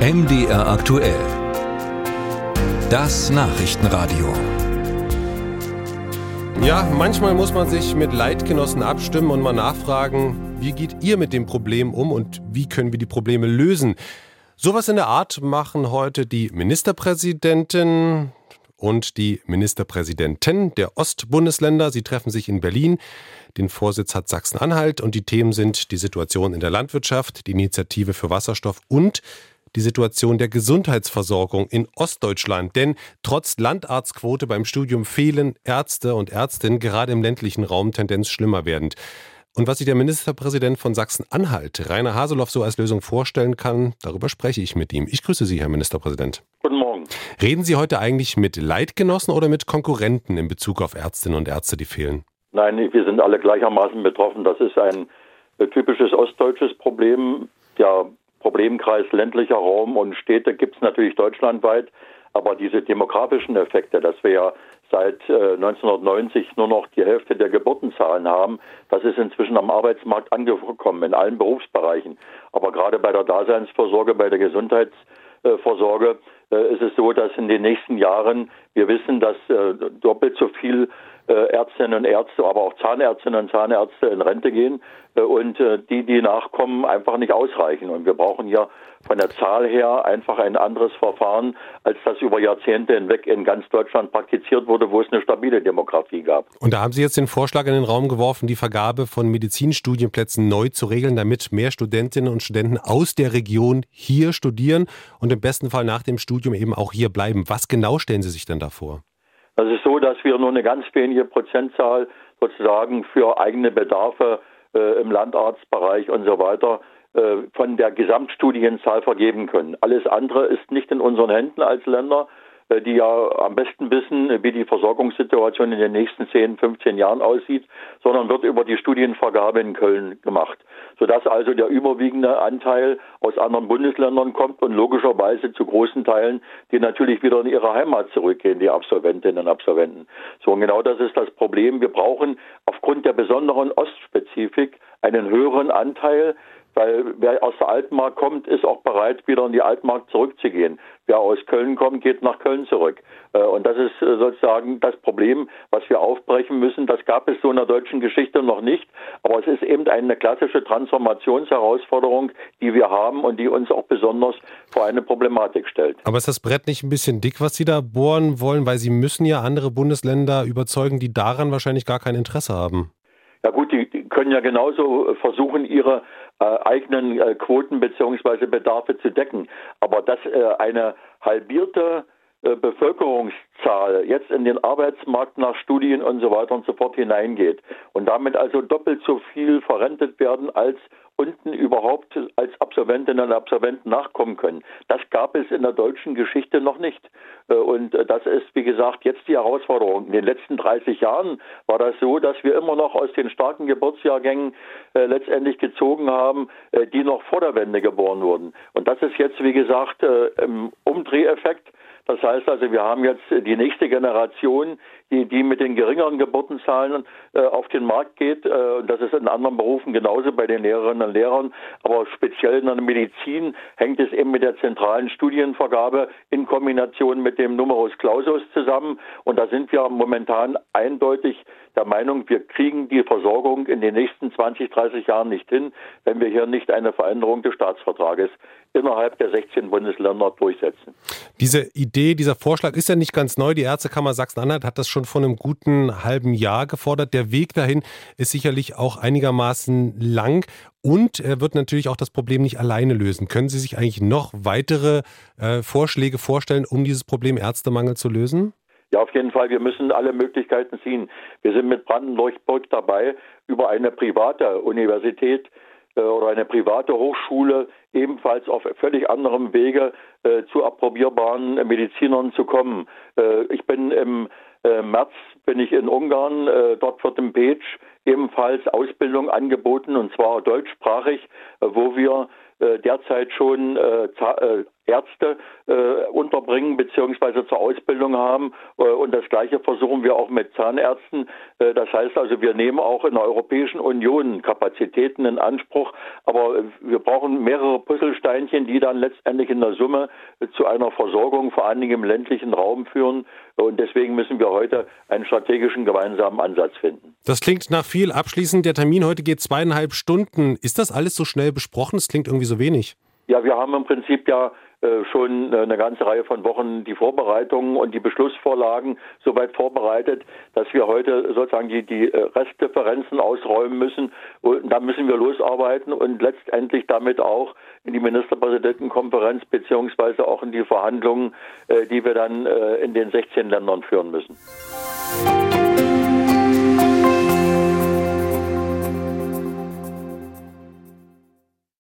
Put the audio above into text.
MDR aktuell. Das Nachrichtenradio. Ja, manchmal muss man sich mit Leitgenossen abstimmen und mal nachfragen, wie geht ihr mit dem Problem um und wie können wir die Probleme lösen? Sowas in der Art machen heute die Ministerpräsidentin und die Ministerpräsidenten der Ostbundesländer. Sie treffen sich in Berlin. Den Vorsitz hat Sachsen-Anhalt und die Themen sind die Situation in der Landwirtschaft, die Initiative für Wasserstoff und die Situation der Gesundheitsversorgung in Ostdeutschland. Denn trotz Landarztquote beim Studium fehlen Ärzte und Ärztinnen gerade im ländlichen Raum Tendenz schlimmer werdend. Und was sich der Ministerpräsident von Sachsen-Anhalt, Rainer Haseloff, so als Lösung vorstellen kann, darüber spreche ich mit ihm. Ich grüße Sie, Herr Ministerpräsident. Guten Morgen. Reden Sie heute eigentlich mit Leitgenossen oder mit Konkurrenten in Bezug auf Ärztinnen und Ärzte, die fehlen? Nein, wir sind alle gleichermaßen betroffen. Das ist ein äh, typisches ostdeutsches Problem. Der Problemkreis ländlicher Raum und Städte gibt es natürlich deutschlandweit. Aber diese demografischen Effekte, dass wir ja seit äh, 1990 nur noch die Hälfte der Geburtenzahlen haben, das ist inzwischen am Arbeitsmarkt angekommen, in allen Berufsbereichen. Aber gerade bei der Daseinsvorsorge, bei der Gesundheitsvorsorge äh, ist es so, dass in den nächsten Jahren wir wissen, dass äh, doppelt so viel äh, Ärztinnen und Ärzte, aber auch Zahnärztinnen und Zahnärzte in Rente gehen äh, und äh, die, die nachkommen, einfach nicht ausreichen. Und wir brauchen hier von der Zahl her einfach ein anderes Verfahren, als das über Jahrzehnte hinweg in ganz Deutschland praktiziert wurde, wo es eine stabile Demografie gab. Und da haben Sie jetzt den Vorschlag in den Raum geworfen, die Vergabe von Medizinstudienplätzen neu zu regeln, damit mehr Studentinnen und Studenten aus der Region hier studieren und im besten Fall nach dem Studium eben auch hier bleiben. Was genau stellen Sie sich denn da vor? Es ist so, dass wir nur eine ganz wenige Prozentzahl sozusagen für eigene Bedarfe äh, im Landarztbereich und so weiter äh, von der Gesamtstudienzahl vergeben können. Alles andere ist nicht in unseren Händen als Länder. Äh, die ja am besten wissen, wie die Versorgungssituation in den nächsten 10, 15 Jahren aussieht, sondern wird über die Studienvergabe in Köln gemacht. Sodass also der überwiegende Anteil aus anderen Bundesländern kommt und logischerweise zu großen Teilen, die natürlich wieder in ihre Heimat zurückgehen, die Absolventinnen und Absolventen. So, und genau das ist das Problem. Wir brauchen aufgrund der besonderen Ostspezifik einen höheren Anteil weil wer aus der Altmark kommt, ist auch bereit, wieder in die Altmark zurückzugehen. Wer aus Köln kommt, geht nach Köln zurück. Äh, und das ist äh, sozusagen das Problem, was wir aufbrechen müssen. Das gab es so in der deutschen Geschichte noch nicht. Aber es ist eben eine klassische Transformationsherausforderung, die wir haben und die uns auch besonders vor eine Problematik stellt. Aber ist das Brett nicht ein bisschen dick, was Sie da bohren wollen? Weil Sie müssen ja andere Bundesländer überzeugen, die daran wahrscheinlich gar kein Interesse haben. Ja gut, die, die können ja genauso versuchen, ihre äh, eigenen äh, Quoten beziehungsweise Bedarfe zu decken. Aber dass äh, eine halbierte Bevölkerungszahl jetzt in den Arbeitsmarkt nach Studien und so weiter und so fort hineingeht und damit also doppelt so viel verrentet werden als unten überhaupt als Absolventinnen und Absolventen nachkommen können. Das gab es in der deutschen Geschichte noch nicht. Äh, und äh, das ist, wie gesagt, jetzt die Herausforderung. In den letzten 30 Jahren war das so, dass wir immer noch aus den starken Geburtsjahrgängen äh, letztendlich gezogen haben, äh, die noch vor der Wende geboren wurden. Und das ist jetzt, wie gesagt, äh, im Umdreheffekt. Das heißt also, wir haben jetzt die nächste Generation, die, die mit den geringeren Geburtenzahlen äh, auf den Markt geht. Äh, das ist in anderen Berufen genauso bei den Lehrerinnen und Lehrern. Aber speziell in der Medizin hängt es eben mit der zentralen Studienvergabe in Kombination mit dem Numerus Clausus zusammen. Und da sind wir momentan eindeutig der Meinung, wir kriegen die Versorgung in den nächsten 20, 30 Jahren nicht hin, wenn wir hier nicht eine Veränderung des Staatsvertrages innerhalb der 16 Bundesländer durchsetzen. Diese dieser Vorschlag ist ja nicht ganz neu. Die Ärztekammer Sachsen-Anhalt hat das schon vor einem guten halben Jahr gefordert. Der Weg dahin ist sicherlich auch einigermaßen lang und er wird natürlich auch das Problem nicht alleine lösen. Können Sie sich eigentlich noch weitere äh, Vorschläge vorstellen, um dieses Problem Ärztemangel zu lösen? Ja, auf jeden Fall. Wir müssen alle Möglichkeiten ziehen. Wir sind mit Brandenburg dabei, über eine private Universität äh, oder eine private Hochschule ebenfalls auf völlig anderem Wege äh, zu approbierbaren Medizinern zu kommen. Äh, ich bin im äh, März bin ich in Ungarn, äh, dort wird im Page ebenfalls Ausbildung angeboten und zwar deutschsprachig, äh, wo wir derzeit schon Ärzte äh, unterbringen bzw. zur Ausbildung haben. Äh, und das Gleiche versuchen wir auch mit Zahnärzten. Äh, das heißt also, wir nehmen auch in der Europäischen Union Kapazitäten in Anspruch. Aber wir brauchen mehrere Puzzlesteinchen, die dann letztendlich in der Summe zu einer Versorgung, vor allen Dingen im ländlichen Raum führen. Und deswegen müssen wir heute einen strategischen gemeinsamen Ansatz finden. Das klingt nach viel. Abschließend, der Termin heute geht zweieinhalb Stunden. Ist das alles so schnell besprochen? Das klingt irgendwie so wenig. Ja, wir haben im Prinzip ja schon äh, eine ganze Reihe von Wochen die Vorbereitungen und die Beschlussvorlagen soweit vorbereitet, dass wir heute sozusagen die, die äh, Restdifferenzen ausräumen müssen. Und da müssen wir losarbeiten und letztendlich damit auch in die Ministerpräsidentenkonferenz beziehungsweise auch in die Verhandlungen, die wir dann in den 16 Ländern führen müssen.